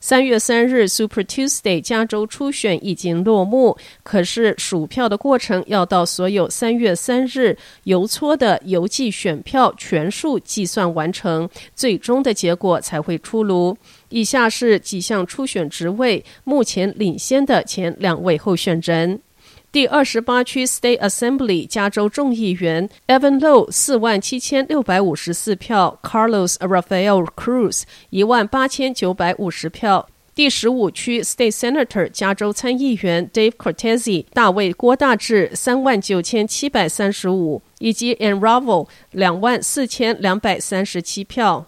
三月三日，Super Tuesday 加州初选已经落幕，可是数票的过程要到所有三月三日邮戳的邮寄选票全数计算完成，最终的结果才会出炉。以下是几项初选职位目前领先的前两位候选人。第二十八区 State Assembly 加州众议员 Evan Low 四万七千六百五十四票，Carlos Rafael Cruz 一万八千九百五十票。第十五区 State Senator 加州参议员 Dave Cortese 大卫郭大志三万九千七百三十五，以及 Ann Revel 两万四千两百三十七票。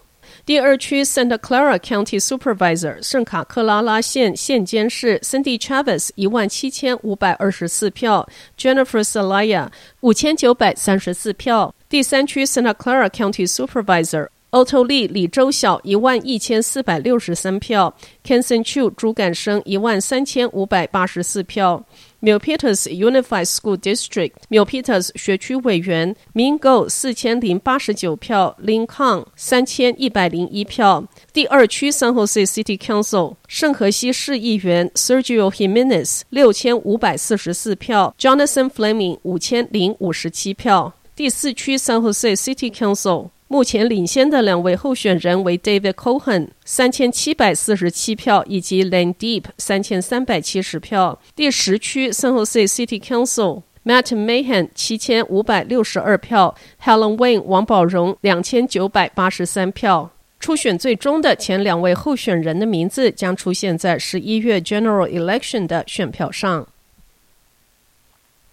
第二区 Santa Clara County Supervisor 圣卡克拉拉县县监事 Cindy Chavez 一万七千五百二十四票，Jennifer Selaya（ 五千九百三十四票。第三区 Santa Clara County Supervisor Otto Lee 李周晓一万一千四百六十三票，Kenson Chu 朱感生一万三千五百八十四票。Milpitas Unified School District Milpitas 学区委员 Min Go 四千零八十九票，Lin Kong 三千一百零一票。第二区 San Jose City Council 圣荷西市议员 Sergio Jimenez 六千五百四十四票，Jonathan Fleming 五千零五十七票。第四区 San Jose City Council 目前领先的两位候选人为 David Cohen 三千七百四十七票，以及 Lane Deep 三千三百七十票。第十区 San Jose City Council Matt Mahan 七千五百六十二票，Helen Wayne 王宝荣两千九百八十三票。初选最终的前两位候选人的名字将出现在十一月 General Election 的选票上。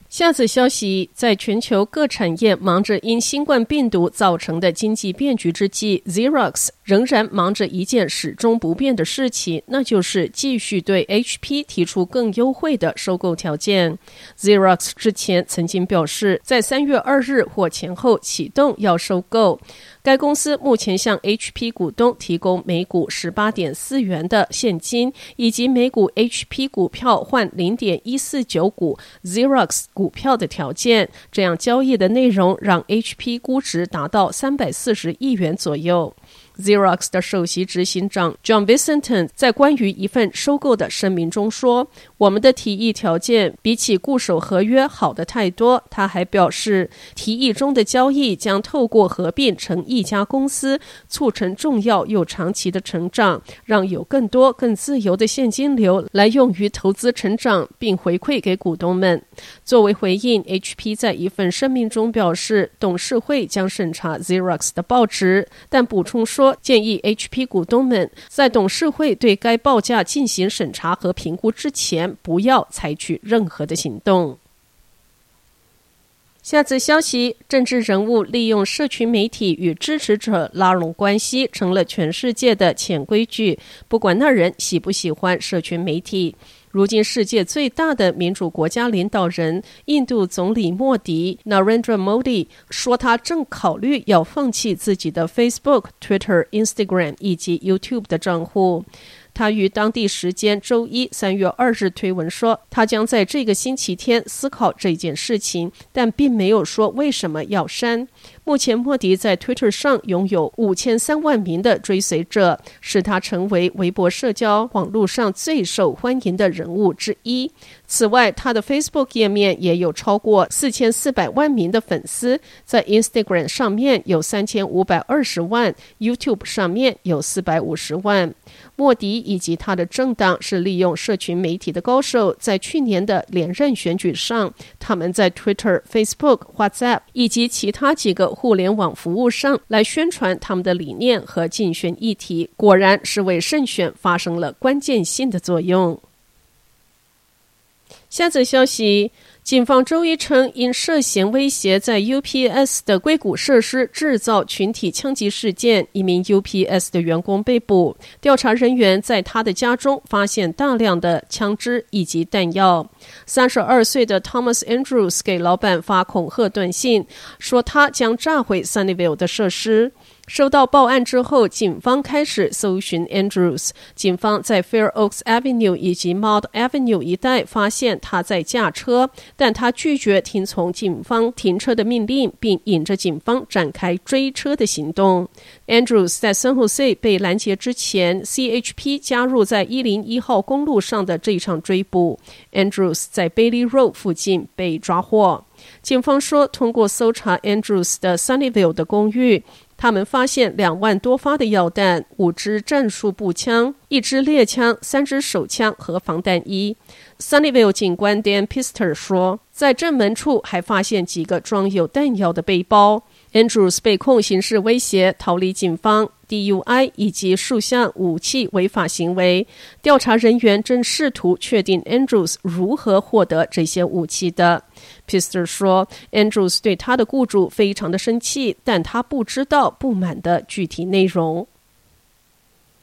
下则消息，在全球各产业忙着因新冠病毒造成的经济变局之际，Xerox 仍然忙着一件始终不变的事情，那就是继续对 HP 提出更优惠的收购条件。Xerox 之前曾经表示，在三月二日或前后启动要收购。该公司目前向 HP 股东提供每股十八点四元的现金，以及每股 HP 股票换零点一四九股 Xerox 股票的条件。这样交易的内容让 HP 估值达到三百四十亿元左右。Xerox 的首席执行长 John Vincent 在关于一份收购的声明中说：“我们的提议条件比起固守合约好得太多。”他还表示，提议中的交易将透过合并成一家公司，促成重要又长期的成长，让有更多更自由的现金流来用于投资成长，并回馈给股东们。作为回应，HP 在一份声明中表示，董事会将审查 Xerox 的报值，但补充说。建议 HP 股东们在董事会对该报价进行审查和评估之前，不要采取任何的行动。下则消息：政治人物利用社群媒体与支持者拉拢关系，成了全世界的潜规矩。不管那人喜不喜欢社群媒体。如今，世界最大的民主国家领导人印度总理莫迪 （Narendra Modi） 说，他正考虑要放弃自己的 Facebook、Twitter、Instagram 以及 YouTube 的账户。他于当地时间周一三月二日推文说，他将在这个星期天思考这件事情，但并没有说为什么要删。目前，莫迪在 Twitter 上拥有五千三万名的追随者，使他成为微博社交网络上最受欢迎的人物之一。此外，他的 Facebook 页面也有超过四千四百万名的粉丝，在 Instagram 上面有三千五百二十万，YouTube 上面有四百五十万。莫迪以及他的政党是利用社群媒体的高手，在去年的连任选举上，他们在 Twitter、Facebook、WhatsApp 以及其他几个互联网服务商来宣传他们的理念和竞选议题，果然是为胜选发生了关键性的作用。下则消息。警方周一称，因涉嫌威胁在 UPS 的硅谷设施制造群体枪击事件，一名 UPS 的员工被捕。调查人员在他的家中发现大量的枪支以及弹药。三十二岁的 Thomas Andrews 给老板发恐吓短信，说他将炸毁 Sunnyvale 的设施。收到报案之后，警方开始搜寻 Andrews。警方在 Fair Oaks Avenue 以及 Maud Avenue 一带发现他在驾车，但他拒绝听从警方停车的命令，并引着警方展开追车的行动。Andrews 在 San Jose 被拦截之前，CHP 加入在一零一号公路上的这一场追捕。Andrews 在 Bailey Road 附近被抓获。警方说，通过搜查 Andrews 的 Sunnyvale 的公寓。他们发现两万多发的药弹、五支战术步枪、一支猎枪、三支手枪和防弹衣。Sunnyvale 警官 Dan Pister 说，在正门处还发现几个装有弹药的背包。Andrews 被控刑事威胁、逃离警方、DUI 以及数项武器违法行为。调查人员正试图确定 Andrews 如何获得这些武器的。Pister 说，Andrews 对他的雇主非常的生气，但他不知道不满的具体内容。